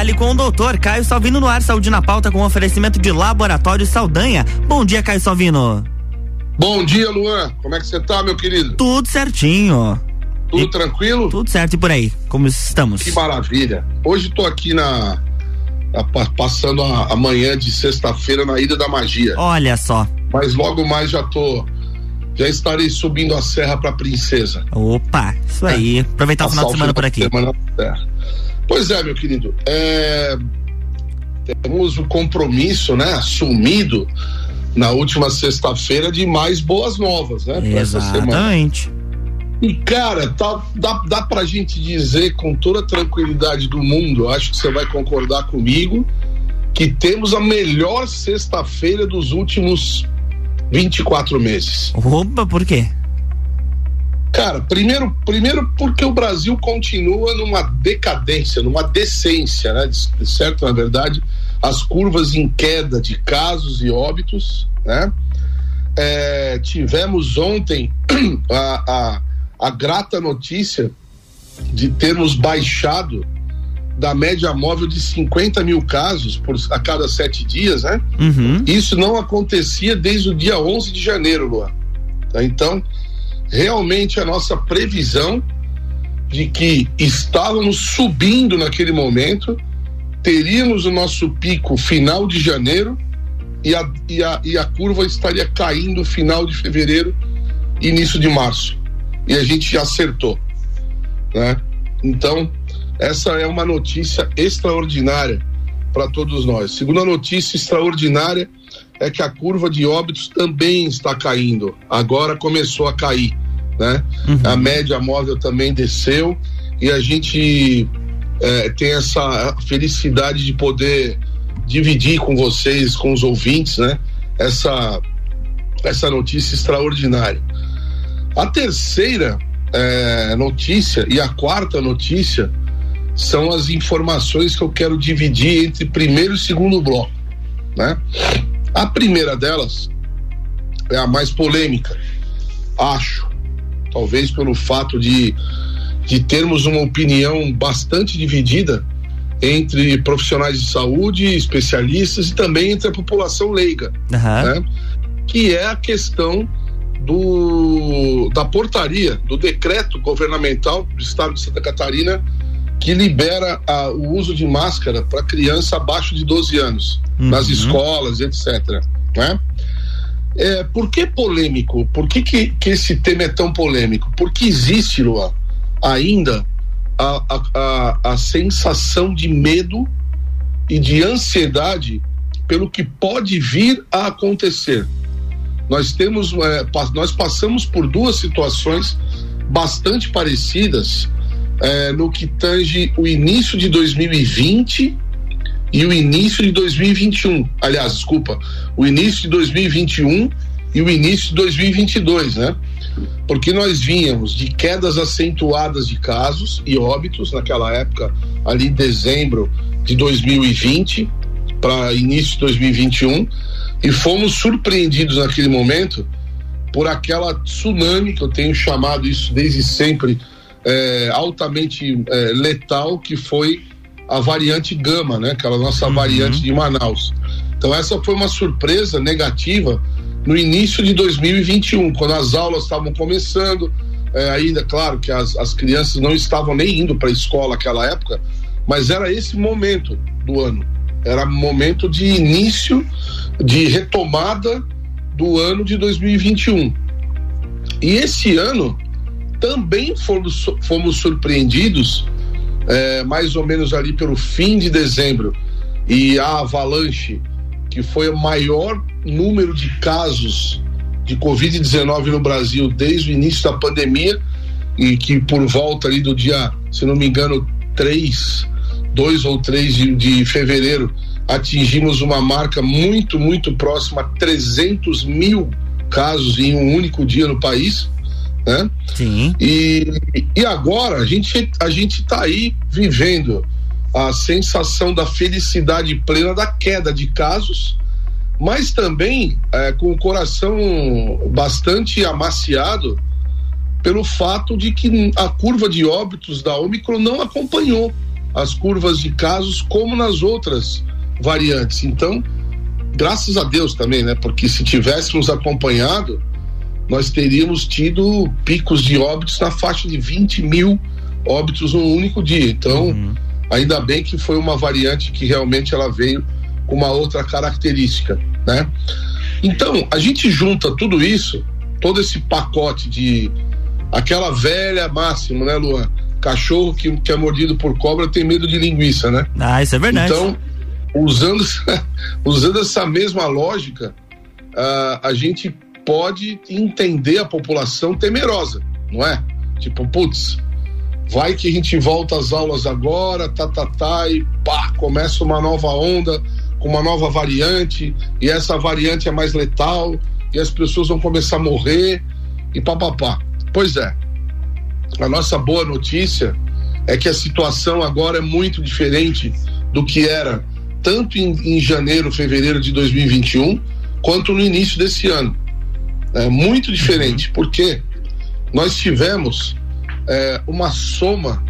Fale com o doutor Caio Salvino no ar, saúde na pauta com oferecimento de Laboratório Saldanha. Bom dia, Caio Salvino. Bom dia, Luan. Como é que você tá, meu querido? Tudo certinho. Tudo e, tranquilo? Tudo certo e por aí. Como estamos? Que maravilha. Hoje tô aqui na, na passando a, a manhã de sexta-feira na Ida da Magia. Olha só. Mas logo mais já tô já estarei subindo a serra para Princesa. Opa, isso aí. É. Aproveitar o final de semana por aqui. Semana Pois é, meu querido. É, temos o compromisso, né, assumido na última sexta-feira de mais boas novas, né? Exatamente. E, cara, tá, dá, dá pra gente dizer com toda a tranquilidade do mundo, acho que você vai concordar comigo, que temos a melhor sexta-feira dos últimos 24 meses. Opa, por quê? Cara, primeiro, primeiro porque o Brasil continua numa decadência, numa decência, né? Certo, na verdade, as curvas em queda de casos e óbitos, né? É, tivemos ontem a, a, a grata notícia de termos baixado da média móvel de 50 mil casos por, a cada sete dias, né? Uhum. Isso não acontecia desde o dia 11 de janeiro, Luan. Tá? Então, realmente a nossa previsão de que estávamos subindo naquele momento, teríamos o nosso pico final de janeiro e a, e a, e a curva estaria caindo final de fevereiro, início de março. E a gente acertou. Né? Então, essa é uma notícia extraordinária para todos nós. Segunda notícia extraordinária é que a curva de óbitos também está caindo. Agora começou a cair né? Uhum. A média móvel também desceu e a gente é, tem essa felicidade de poder dividir com vocês, com os ouvintes, né? Essa, essa notícia extraordinária. A terceira é, notícia e a quarta notícia são as informações que eu quero dividir entre primeiro e segundo bloco, né? A primeira delas é a mais polêmica, acho talvez pelo fato de, de termos uma opinião bastante dividida entre profissionais de saúde, especialistas e também entre a população leiga, uhum. né? que é a questão do, da portaria, do decreto governamental do Estado de Santa Catarina que libera a, o uso de máscara para criança abaixo de 12 anos, uhum. nas escolas, etc. Né? É, por que polêmico? Por que, que, que, esse tema é tão polêmico? Porque existe, Luan, ainda a, a, a, a sensação de medo e de ansiedade pelo que pode vir a acontecer. Nós temos, é, nós passamos por duas situações bastante parecidas é, no que tange o início de 2020 e o início de 2021. Aliás, desculpa, o início de 2021 e o início de 2022, né? Porque nós vínhamos de quedas acentuadas de casos e óbitos naquela época, ali em dezembro de 2020 para início de 2021, e fomos surpreendidos naquele momento por aquela tsunami que eu tenho chamado isso desde sempre é, altamente é, letal que foi a variante Gama, né? Aquela nossa uhum. variante de Manaus. Então essa foi uma surpresa negativa no início de 2021, quando as aulas estavam começando, é, ainda claro que as, as crianças não estavam nem indo para a escola naquela época, mas era esse momento do ano, era momento de início, de retomada do ano de 2021. E esse ano também fomos, fomos surpreendidos é, mais ou menos ali pelo fim de dezembro, e a avalanche, que foi o maior número de casos de Covid-19 no Brasil desde o início da pandemia, e que por volta ali do dia, se não me engano, 3, 2 ou 3 de, de fevereiro, atingimos uma marca muito, muito próxima a 300 mil casos em um único dia no país né? Sim. E, e agora a gente a gente está aí vivendo a sensação da felicidade plena da queda de casos, mas também é, com o coração bastante amaciado pelo fato de que a curva de óbitos da Omicron não acompanhou. as curvas de casos como nas outras variantes. Então, graças a Deus também, né? Porque se tivéssemos acompanhado, nós teríamos tido picos de óbitos na faixa de 20 mil óbitos num único dia. Então, uhum. ainda bem que foi uma variante que realmente ela veio com uma outra característica, né? Então, a gente junta tudo isso, todo esse pacote de aquela velha máxima, né, Luan? Cachorro que, que é mordido por cobra tem medo de linguiça, né? Ah, isso é verdade. Então, usando, usando essa mesma lógica, uh, a gente pode entender a população temerosa, não é? Tipo, putz, vai que a gente volta às aulas agora, tá, tá, tá, e pá, começa uma nova onda com uma nova variante, e essa variante é mais letal, e as pessoas vão começar a morrer, e papapá. Pois é, a nossa boa notícia é que a situação agora é muito diferente do que era tanto em, em janeiro, fevereiro de 2021, quanto no início desse ano. É muito diferente, porque nós tivemos é, uma soma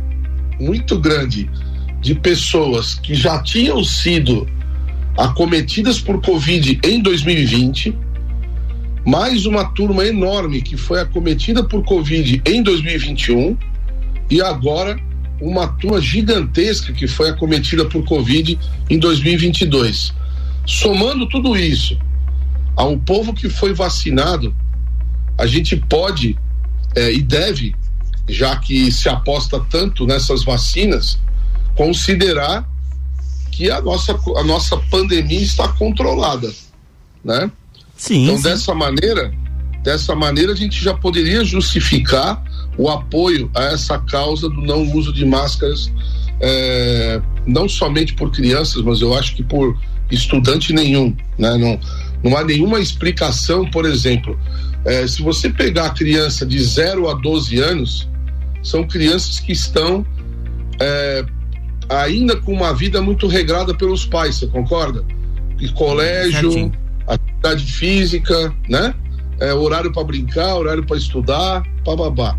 muito grande de pessoas que já tinham sido acometidas por Covid em 2020, mais uma turma enorme que foi acometida por Covid em 2021 e agora uma turma gigantesca que foi acometida por Covid em 2022. Somando tudo isso ao povo que foi vacinado, a gente pode é, e deve, já que se aposta tanto nessas vacinas, considerar que a nossa, a nossa pandemia está controlada, né? Sim. Então, sim. dessa maneira, dessa maneira a gente já poderia justificar o apoio a essa causa do não uso de máscaras, é, não somente por crianças, mas eu acho que por estudante nenhum, né? Não, não há nenhuma explicação, por exemplo, é, se você pegar a criança de 0 a 12 anos, são crianças que estão é, ainda com uma vida muito regrada pelos pais, você concorda? E colégio, Certinho. atividade física, né? É, horário para brincar, horário para estudar, babá.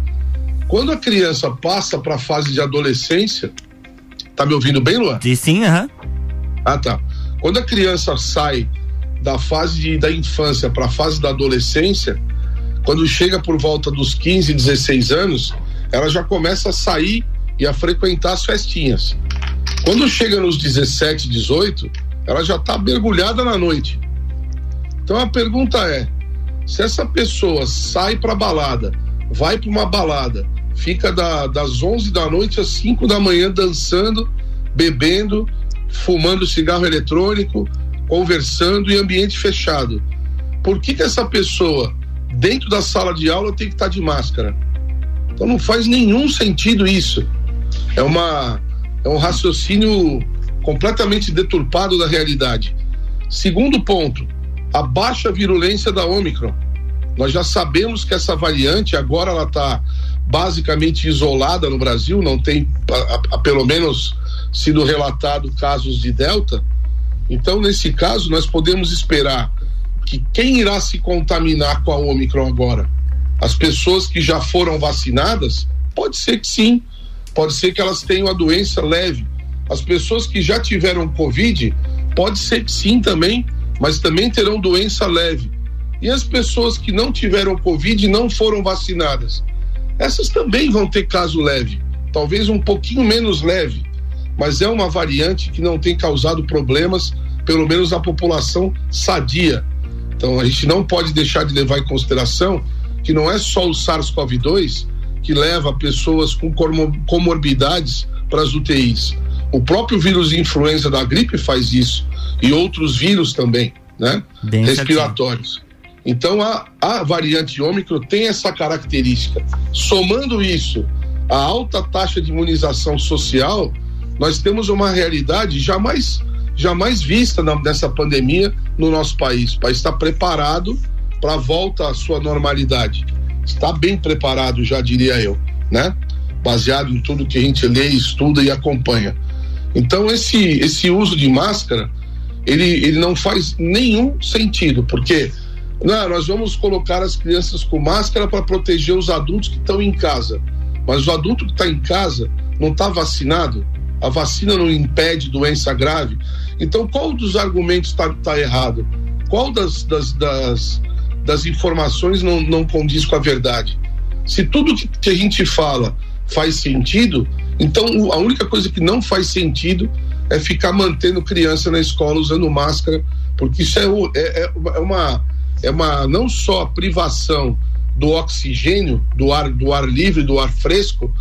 Quando a criança passa para a fase de adolescência, tá me ouvindo bem, Luan? Sim, aham. Uhum. Ah, tá. Quando a criança sai da fase de, da infância para a fase da adolescência, quando chega por volta dos 15, 16 anos, ela já começa a sair e a frequentar as festinhas. Quando chega nos 17, 18, ela já está mergulhada na noite. Então a pergunta é: se essa pessoa sai para balada, vai para uma balada, fica da, das 11 da noite às 5 da manhã dançando, bebendo, fumando cigarro eletrônico, conversando em ambiente fechado. Por que, que essa pessoa, dentro da sala de aula, tem que estar tá de máscara? Então não faz nenhum sentido isso. É, uma, é um raciocínio completamente deturpado da realidade. Segundo ponto, a baixa virulência da Omicron. Nós já sabemos que essa variante agora ela está basicamente isolada no Brasil, não tem a, a, pelo menos sido relatado casos de Delta. Então, nesse caso, nós podemos esperar que quem irá se contaminar com a Omicron agora? As pessoas que já foram vacinadas? Pode ser que sim, pode ser que elas tenham a doença leve. As pessoas que já tiveram Covid, pode ser que sim também, mas também terão doença leve. E as pessoas que não tiveram Covid e não foram vacinadas, essas também vão ter caso leve, talvez um pouquinho menos leve, mas é uma variante que não tem causado problemas, pelo menos na população sadia. Então a gente não pode deixar de levar em consideração que não é só o SARS-CoV-2 que leva pessoas com comorbidades para as UTIs. O próprio vírus de influenza da gripe faz isso e outros vírus também, né? Bem Respiratórios. Certinho. Então a, a variante Ômicron tem essa característica. Somando isso à alta taxa de imunização social, nós temos uma realidade jamais jamais vista na, nessa pandemia no nosso país. O país está preparado para a volta à sua normalidade. Está bem preparado, já diria eu, né? Baseado em tudo que a gente lê, estuda e acompanha. Então esse esse uso de máscara ele, ele não faz nenhum sentido, porque não, nós vamos colocar as crianças com máscara para proteger os adultos que estão em casa. Mas o adulto que está em casa não está vacinado, a vacina não impede doença grave. Então, qual dos argumentos está tá errado? Qual das, das, das, das informações não, não condiz com a verdade? Se tudo que a gente fala faz sentido, então a única coisa que não faz sentido é ficar mantendo criança na escola usando máscara, porque isso é, é, é uma é uma não só privação do oxigênio, do ar, do ar livre, do ar fresco,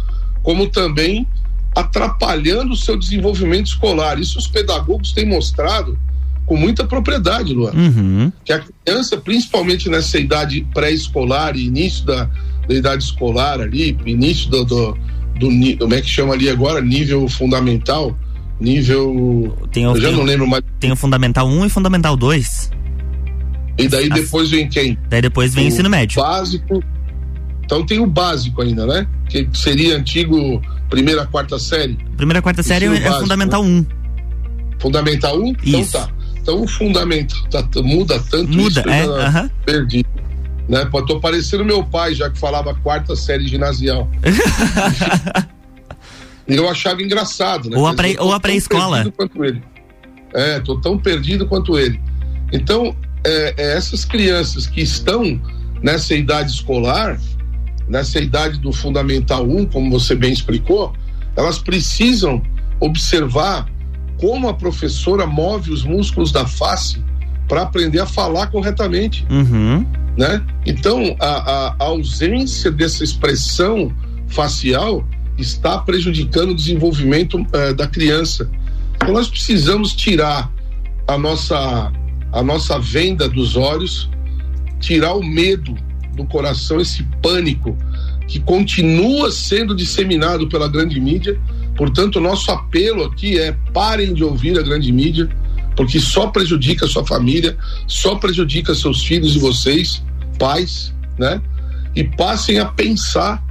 como também atrapalhando o seu desenvolvimento escolar. Isso os pedagogos têm mostrado com muita propriedade, Luan. Uhum. Que a criança, principalmente nessa idade pré-escolar e início da, da, idade escolar ali, início do, do, do, como é que chama ali agora? Nível fundamental, nível. Tem o, eu já tem não lembro mais. Tem o Fundamental 1 e Fundamental 2. E daí As... depois vem quem? Daí depois vem o ensino médio. Básico. Então tem o básico ainda, né? Que seria antigo primeira, quarta série. Primeira, quarta série é básico, Fundamental né? 1. Fundamental 1? Então tá. Então o fundamental tá, muda tanto muda, isso é, uh -huh. perdi. Né? Tô parecendo meu pai, já que falava quarta série ginasial. e eu achava engraçado, né? Ou a, pré, ou a pré-escola. É, tô tão perdido quanto ele. Então, é, é, essas crianças que estão nessa idade escolar, nessa idade do Fundamental 1, como você bem explicou, elas precisam observar como a professora move os músculos da face para aprender a falar corretamente. Uhum. Né? Então, a, a, ausência dessa expressão facial está prejudicando o desenvolvimento uh, da criança. Então, nós precisamos tirar a nossa a nossa venda dos olhos, tirar o medo do coração, esse pânico que continua sendo disseminado pela grande mídia. Portanto, o nosso apelo aqui é parem de ouvir a grande mídia, porque só prejudica sua família, só prejudica seus filhos e vocês, pais, né? E passem a pensar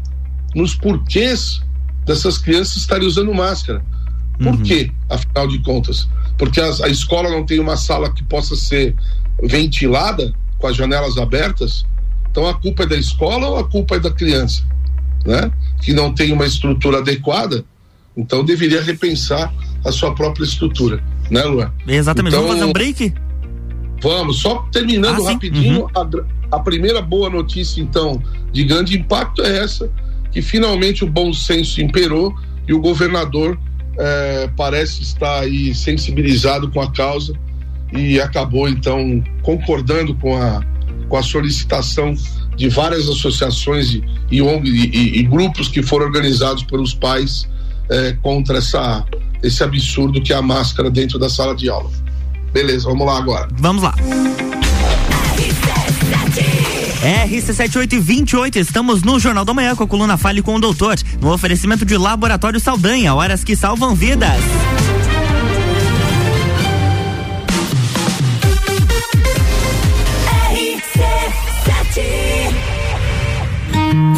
nos porquês dessas crianças estarem usando máscara. Por uhum. quê, afinal de contas? porque a, a escola não tem uma sala que possa ser ventilada com as janelas abertas, então a culpa é da escola ou a culpa é da criança, né? Que não tem uma estrutura adequada, então deveria repensar a sua própria estrutura, né, Luan? Exatamente. Então, vamos fazer um break? Vamos, só terminando ah, rapidinho, uhum. a, a primeira boa notícia, então, de grande impacto é essa, que finalmente o bom senso imperou e o governador é, parece estar aí sensibilizado com a causa e acabou então concordando com a, com a solicitação de várias associações e, e, e, e grupos que foram organizados pelos pais é, contra essa, esse absurdo que é a máscara dentro da sala de aula. Beleza, vamos lá agora. Vamos lá. RC7828, estamos no Jornal da Manhã com a coluna Fale com o Doutor, no oferecimento de Laboratório Saldanha, horas que salvam vidas.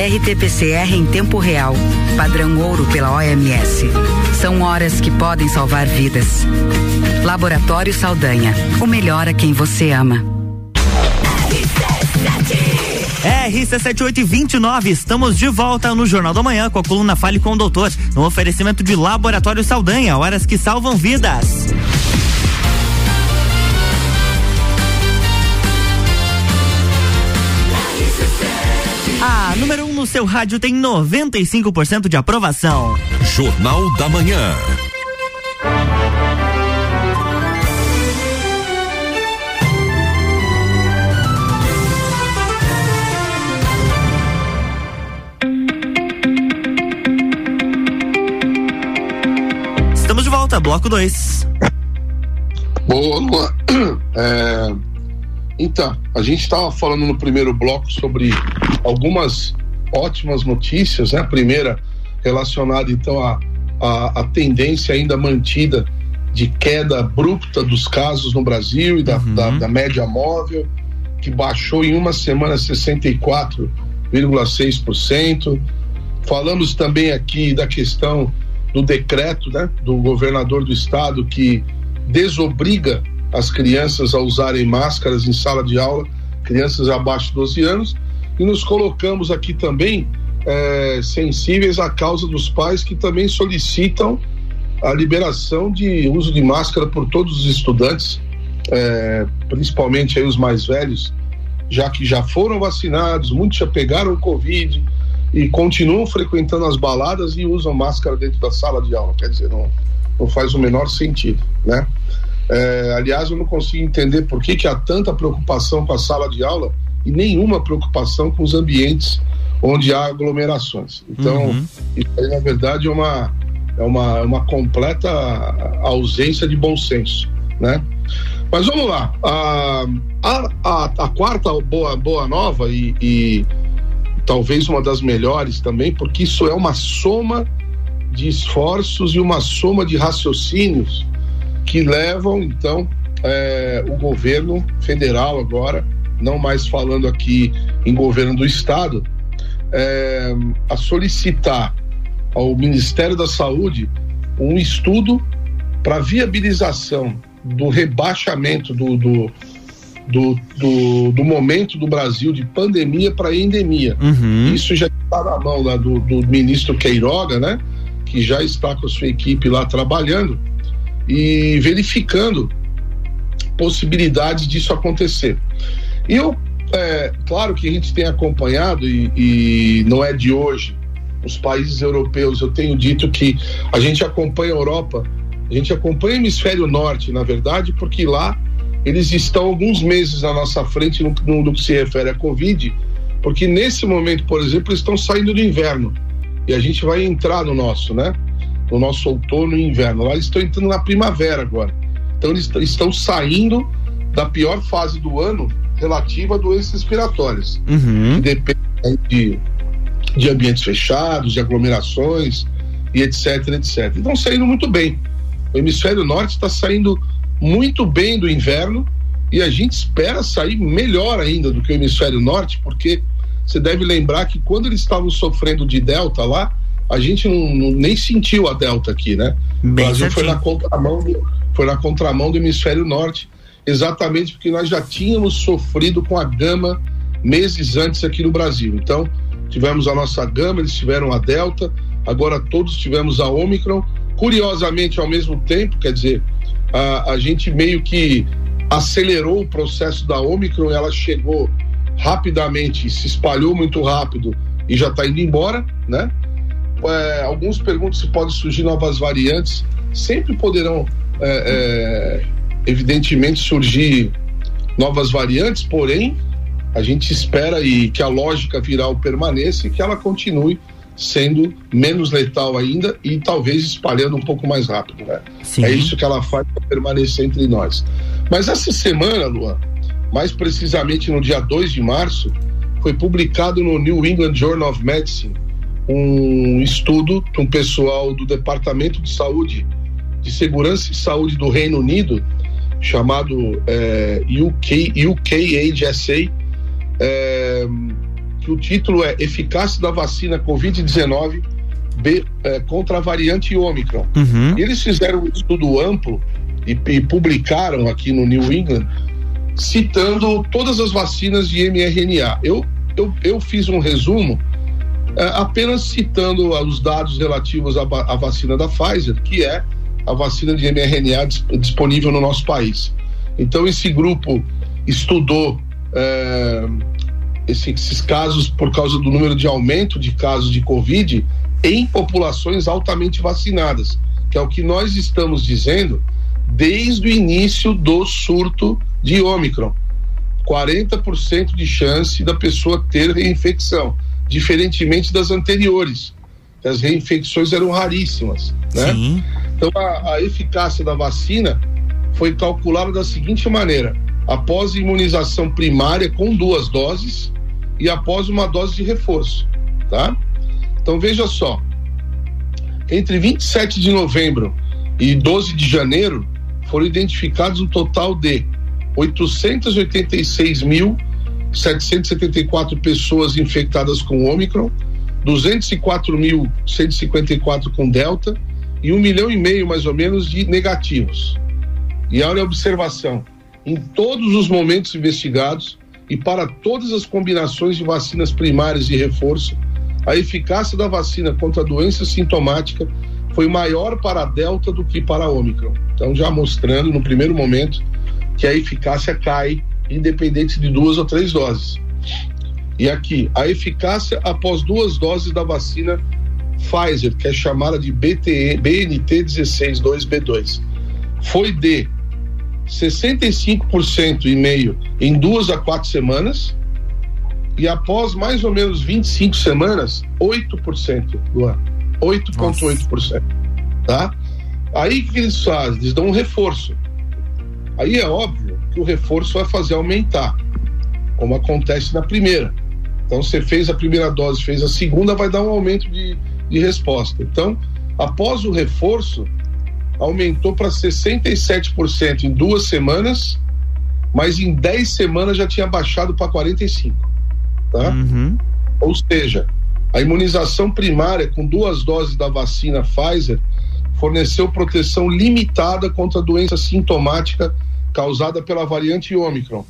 RT-PCR em tempo real, padrão ouro pela OMS. São horas que podem salvar vidas. Laboratório Saldanha, o melhor a quem você ama. RC7829, estamos de volta no Jornal da Manhã com a coluna Fale com o Doutor, no oferecimento de Laboratório Saldanha, horas que salvam vidas. A número 1 um no seu rádio tem 95% de aprovação. Jornal da Manhã. Estamos de volta, bloco 2. Boa, é, então, a gente estava falando no primeiro bloco sobre algumas ótimas notícias, né? A primeira relacionada então à, à, à tendência ainda mantida de queda abrupta dos casos no Brasil e da, uhum. da, da média móvel, que baixou em uma semana 64,6%. Falamos também aqui da questão do decreto né, do governador do estado que desobriga as crianças a usarem máscaras em sala de aula, crianças abaixo de 12 anos, e nos colocamos aqui também é, sensíveis à causa dos pais que também solicitam a liberação de uso de máscara por todos os estudantes, é, principalmente aí os mais velhos, já que já foram vacinados, muitos já pegaram o Covid e continuam frequentando as baladas e usam máscara dentro da sala de aula. Quer dizer, não, não faz o menor sentido, né? É, aliás, eu não consigo entender por que, que há tanta preocupação com a sala de aula e nenhuma preocupação com os ambientes onde há aglomerações. Então, uhum. isso aí, na verdade, é uma, é uma, é uma completa ausência de bom senso, né? Mas vamos lá. A, a, a, a quarta boa, boa nova e, e, talvez uma das melhores também, porque isso é uma soma de esforços e uma soma de raciocínios que levam, então, é, o governo federal agora, não mais falando aqui em governo do Estado, é, a solicitar ao Ministério da Saúde um estudo para viabilização do rebaixamento do, do, do, do, do momento do Brasil de pandemia para endemia. Uhum. Isso já está na mão lá do, do ministro Queiroga, né? Que já está com a sua equipe lá trabalhando e verificando possibilidades disso acontecer. E eu, é, claro que a gente tem acompanhado e, e não é de hoje, os países europeus, eu tenho dito que a gente acompanha a Europa, a gente acompanha o hemisfério norte, na verdade, porque lá eles estão alguns meses na nossa frente no, no, no que se refere à Covid, porque nesse momento, por exemplo, eles estão saindo do inverno e a gente vai entrar no nosso, né? No nosso outono e inverno. Lá eles estão entrando na primavera agora. Então eles estão saindo da pior fase do ano relativa a doenças respiratórias, uhum. que depende de de ambientes fechados, de aglomerações e etc, etc. Estão saindo muito bem. O hemisfério norte está saindo muito bem do inverno e a gente espera sair melhor ainda do que o hemisfério norte, porque você deve lembrar que quando eles estavam sofrendo de delta lá, a gente não, não nem sentiu a delta aqui, né? Bem o Brasil foi na contramão do, foi na contramão do hemisfério norte, exatamente porque nós já tínhamos sofrido com a gama meses antes aqui no Brasil. Então, tivemos a nossa gama, eles tiveram a Delta, agora todos tivemos a Omicron. Curiosamente, ao mesmo tempo, quer dizer, a, a gente meio que acelerou o processo da Omicron, ela chegou rapidamente, se espalhou muito rápido e já está indo embora, né? É, alguns perguntam se pode surgir novas variantes, sempre poderão, é, é, evidentemente, surgir novas variantes, porém, a gente espera e que a lógica viral permaneça e que ela continue sendo menos letal ainda e talvez espalhando um pouco mais rápido, né? Sim. É isso que ela faz para permanecer entre nós. Mas essa semana, Luan, mais precisamente no dia 2 de março, foi publicado no New England Journal of Medicine um estudo de um pessoal do Departamento de Saúde, de Segurança e Saúde do Reino Unido, chamado é, UK, UKHSA, é, que o título é Eficácia da vacina Covid-19 é, contra a variante Ômicron. Uhum. Eles fizeram um estudo amplo e, e, publicaram aqui no New England, citando todas as vacinas de mRNA. Eu, eu, eu fiz um resumo é, apenas citando os dados relativos à, à, vacina da Pfizer, que é a vacina de mRNA disponível no nosso país. Então, esse grupo estudou é, esses casos por causa do número de aumento de casos de Covid em populações altamente vacinadas, que é o que nós estamos dizendo desde o início do surto de Ômicron. 40% de chance da pessoa ter reinfecção, diferentemente das anteriores, as reinfecções eram raríssimas, né? Sim. Então a, a eficácia da vacina foi calculada da seguinte maneira: após imunização primária com duas doses e após uma dose de reforço, tá? Então veja só, entre 27 de novembro e 12 de janeiro foram identificados um total de 886.774 pessoas infectadas com Ômicron, 204.154 com Delta e um milhão e meio mais ou menos de negativos. E olha a observação: em todos os momentos investigados e para todas as combinações de vacinas primárias e reforço, a eficácia da vacina contra a doença sintomática foi maior para a Delta do que para a Ômicron. Então, já mostrando no primeiro momento que a eficácia cai, independente de duas ou três doses. E aqui, a eficácia após duas doses da vacina Pfizer, que é chamada de BTE, BNT 162B2, foi de 65% e meio em duas a quatro semanas e após mais ou menos 25 semanas, 8% do ano. 8,8%. Tá? Aí que eles fazem? Eles dão um reforço. Aí é óbvio que o reforço vai fazer aumentar, como acontece na primeira. Então, você fez a primeira dose, fez a segunda, vai dar um aumento de, de resposta. Então, após o reforço, aumentou para 67% em duas semanas, mas em 10 semanas já tinha baixado para 45%. Tá? Uhum. Ou seja, a imunização primária com duas doses da vacina Pfizer forneceu proteção limitada contra a doença sintomática causada pela variante Ômicron.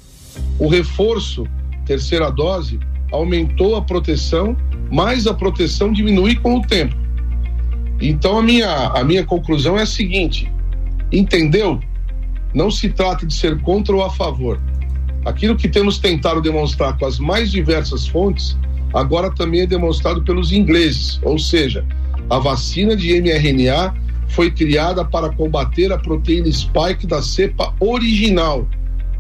O reforço, terceira dose, aumentou a proteção, mas a proteção diminui com o tempo. Então a minha, a minha conclusão é a seguinte: entendeu? Não se trata de ser contra ou a favor. Aquilo que temos tentado demonstrar com as mais diversas fontes agora também é demonstrado pelos ingleses, ou seja, a vacina de mRNA foi criada para combater a proteína spike da cepa original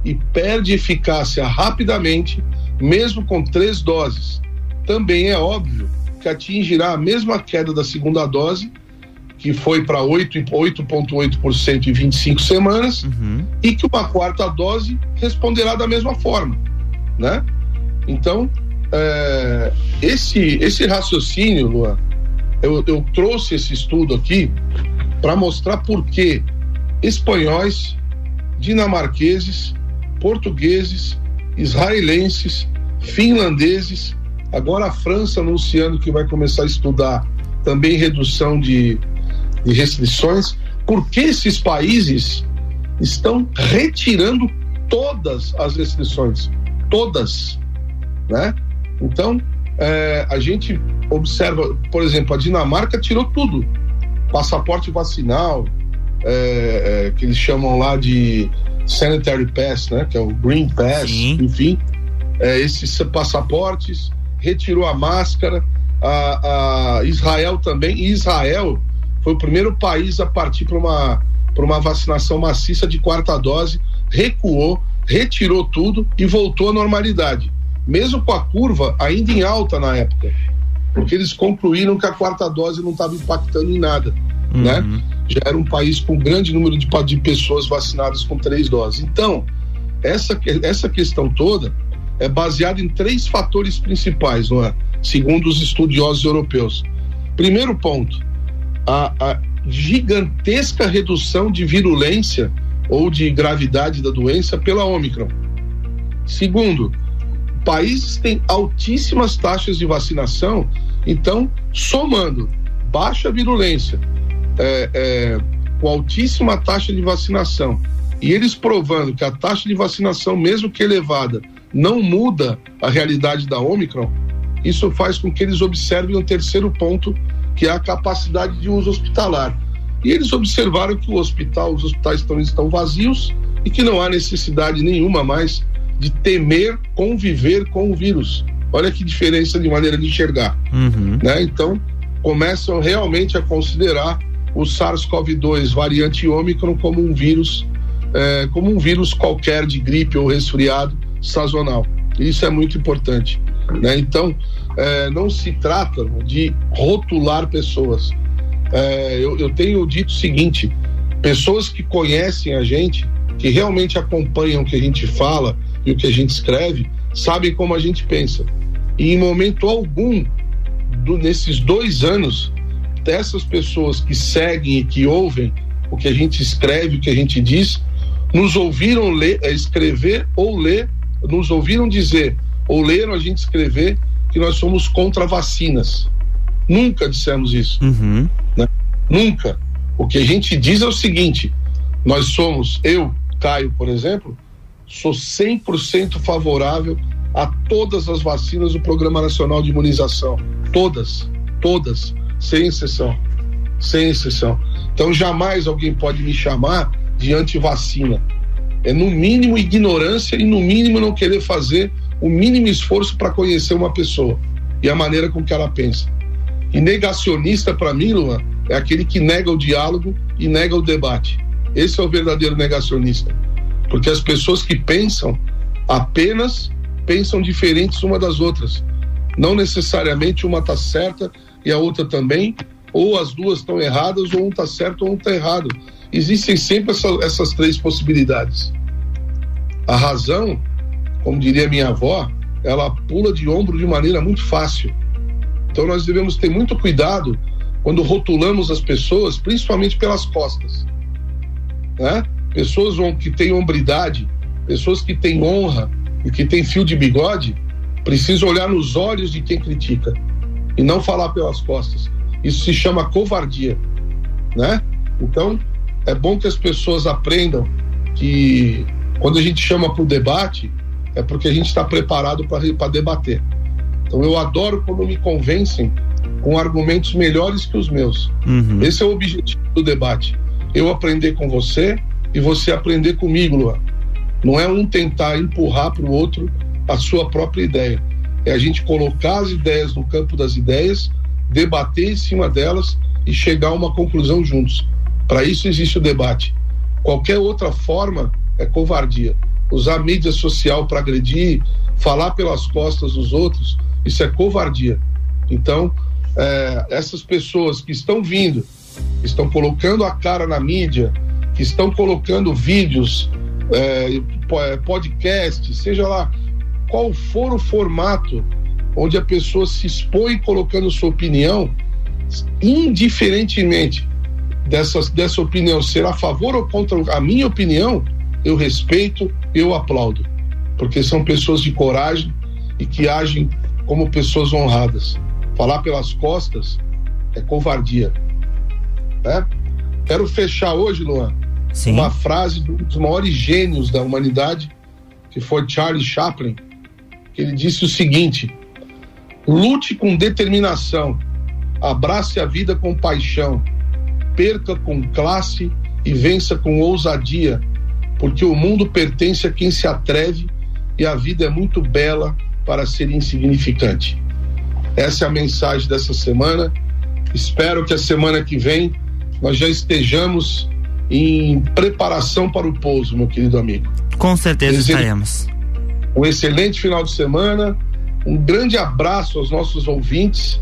e perde eficácia rapidamente, mesmo com três doses. Também é óbvio que atingirá a mesma queda da segunda dose, que foi para 8,8% em 25 semanas, uhum. e que uma quarta dose responderá da mesma forma, né? Então, é, esse, esse raciocínio, Luan, eu, eu trouxe esse estudo aqui para mostrar por que espanhóis, dinamarqueses, portugueses, israelenses, finlandeses, agora a França anunciando que vai começar a estudar também redução de, de restrições, por que esses países estão retirando todas as restrições, todas, né? Então, é, a gente observa, por exemplo, a Dinamarca tirou tudo: passaporte vacinal, é, é, que eles chamam lá de Sanitary Pass, né? Que é o Green Pass, Sim. enfim, é, esses passaportes, retirou a máscara. A, a Israel também, e Israel foi o primeiro país a partir para uma, uma vacinação maciça de quarta dose, recuou, retirou tudo e voltou à normalidade mesmo com a curva ainda em alta na época, porque eles concluíram que a quarta dose não estava impactando em nada, uhum. né? Já era um país com grande número de, de pessoas vacinadas com três doses. Então, essa, essa questão toda é baseada em três fatores principais, não é? segundo os estudiosos europeus. Primeiro ponto, a, a gigantesca redução de virulência ou de gravidade da doença pela Omicron. Segundo, países têm altíssimas taxas de vacinação, então, somando baixa virulência, é, é, com altíssima taxa de vacinação, e eles provando que a taxa de vacinação, mesmo que elevada, não muda a realidade da Omicron, isso faz com que eles observem um terceiro ponto, que é a capacidade de uso hospitalar. E eles observaram que o hospital, os hospitais estão, estão vazios e que não há necessidade nenhuma mais de temer conviver com o vírus. Olha que diferença de maneira de enxergar. Uhum. Né? Então, começam realmente a considerar o SARS-CoV-2 variante Ômicron como um vírus, é, como um vírus qualquer de gripe ou resfriado sazonal. Isso é muito importante. Né? Então, é, não se trata de rotular pessoas. É, eu, eu tenho dito o seguinte: pessoas que conhecem a gente, que realmente acompanham o que a gente fala, e o que a gente escreve sabem como a gente pensa. E em momento algum, do, nesses dois anos, dessas pessoas que seguem e que ouvem, o que a gente escreve, o que a gente diz, nos ouviram ler, é, escrever ou ler, nos ouviram dizer ou leram a gente escrever que nós somos contra vacinas. Nunca dissemos isso. Uhum. Né? Nunca. O que a gente diz é o seguinte: nós somos, eu, Caio, por exemplo, sou 100% favorável a todas as vacinas do Programa Nacional de Imunização. Todas, todas, sem exceção. Sem exceção. Então jamais alguém pode me chamar de antivacina. É no mínimo ignorância e no mínimo não querer fazer o mínimo esforço para conhecer uma pessoa e a maneira com que ela pensa. E negacionista para mim, Luan, é aquele que nega o diálogo e nega o debate. Esse é o verdadeiro negacionista. Porque as pessoas que pensam apenas pensam diferentes uma das outras. Não necessariamente uma está certa e a outra também, ou as duas estão erradas, ou um está certo ou um está errado. Existem sempre essa, essas três possibilidades. A razão, como diria minha avó, ela pula de ombro de maneira muito fácil. Então nós devemos ter muito cuidado quando rotulamos as pessoas, principalmente pelas costas. Né? Pessoas que têm hombridade, pessoas que têm honra e que têm fio de bigode, precisam olhar nos olhos de quem critica e não falar pelas costas. Isso se chama covardia, né? Então, é bom que as pessoas aprendam que quando a gente chama para o debate, é porque a gente está preparado para debater. Então, eu adoro quando me convencem com argumentos melhores que os meus. Uhum. Esse é o objetivo do debate. Eu aprender com você e você aprender comigo, Luan. Não é um tentar empurrar para o outro a sua própria ideia. É a gente colocar as ideias no campo das ideias, debater em cima delas e chegar a uma conclusão juntos. Para isso existe o debate. Qualquer outra forma é covardia. Usar mídia social para agredir, falar pelas costas dos outros, isso é covardia. Então, é, essas pessoas que estão vindo, que estão colocando a cara na mídia, que estão colocando vídeos, é, é podcast, seja lá qual for o formato onde a pessoa se expõe colocando sua opinião, indiferentemente dessa, dessa opinião ser a favor ou contra a minha opinião, eu respeito, eu aplaudo, porque são pessoas de coragem e que agem como pessoas honradas. Falar pelas costas é covardia. Né? Quero fechar hoje, Luan, Sim. uma frase de um dos maiores gênios da humanidade, que foi Charlie Chaplin, ele disse o seguinte: lute com determinação, abrace a vida com paixão, perca com classe e vença com ousadia, porque o mundo pertence a quem se atreve e a vida é muito bela para ser insignificante. Essa é a mensagem dessa semana. Espero que a semana que vem nós já estejamos em preparação para o pouso, meu querido amigo. Com certeza Desejo- estaremos. Um excelente final de semana. Um grande abraço aos nossos ouvintes.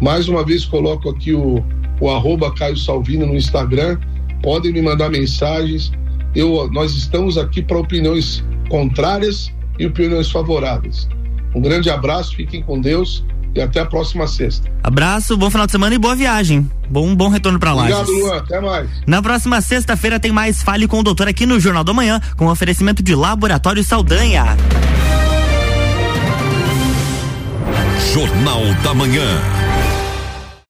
Mais uma vez coloco aqui o, o arroba Caio Salvino no Instagram. Podem me mandar mensagens. Eu, nós estamos aqui para opiniões contrárias e opiniões favoráveis. Um grande abraço, fiquem com Deus e até a próxima sexta. Abraço, bom final de semana e boa viagem. Bom, bom retorno pra lá. Obrigado, Luan. Até mais. Na próxima sexta-feira tem mais Fale com o Doutor aqui no Jornal da Manhã, com oferecimento de Laboratório Saldanha. Jornal da Manhã.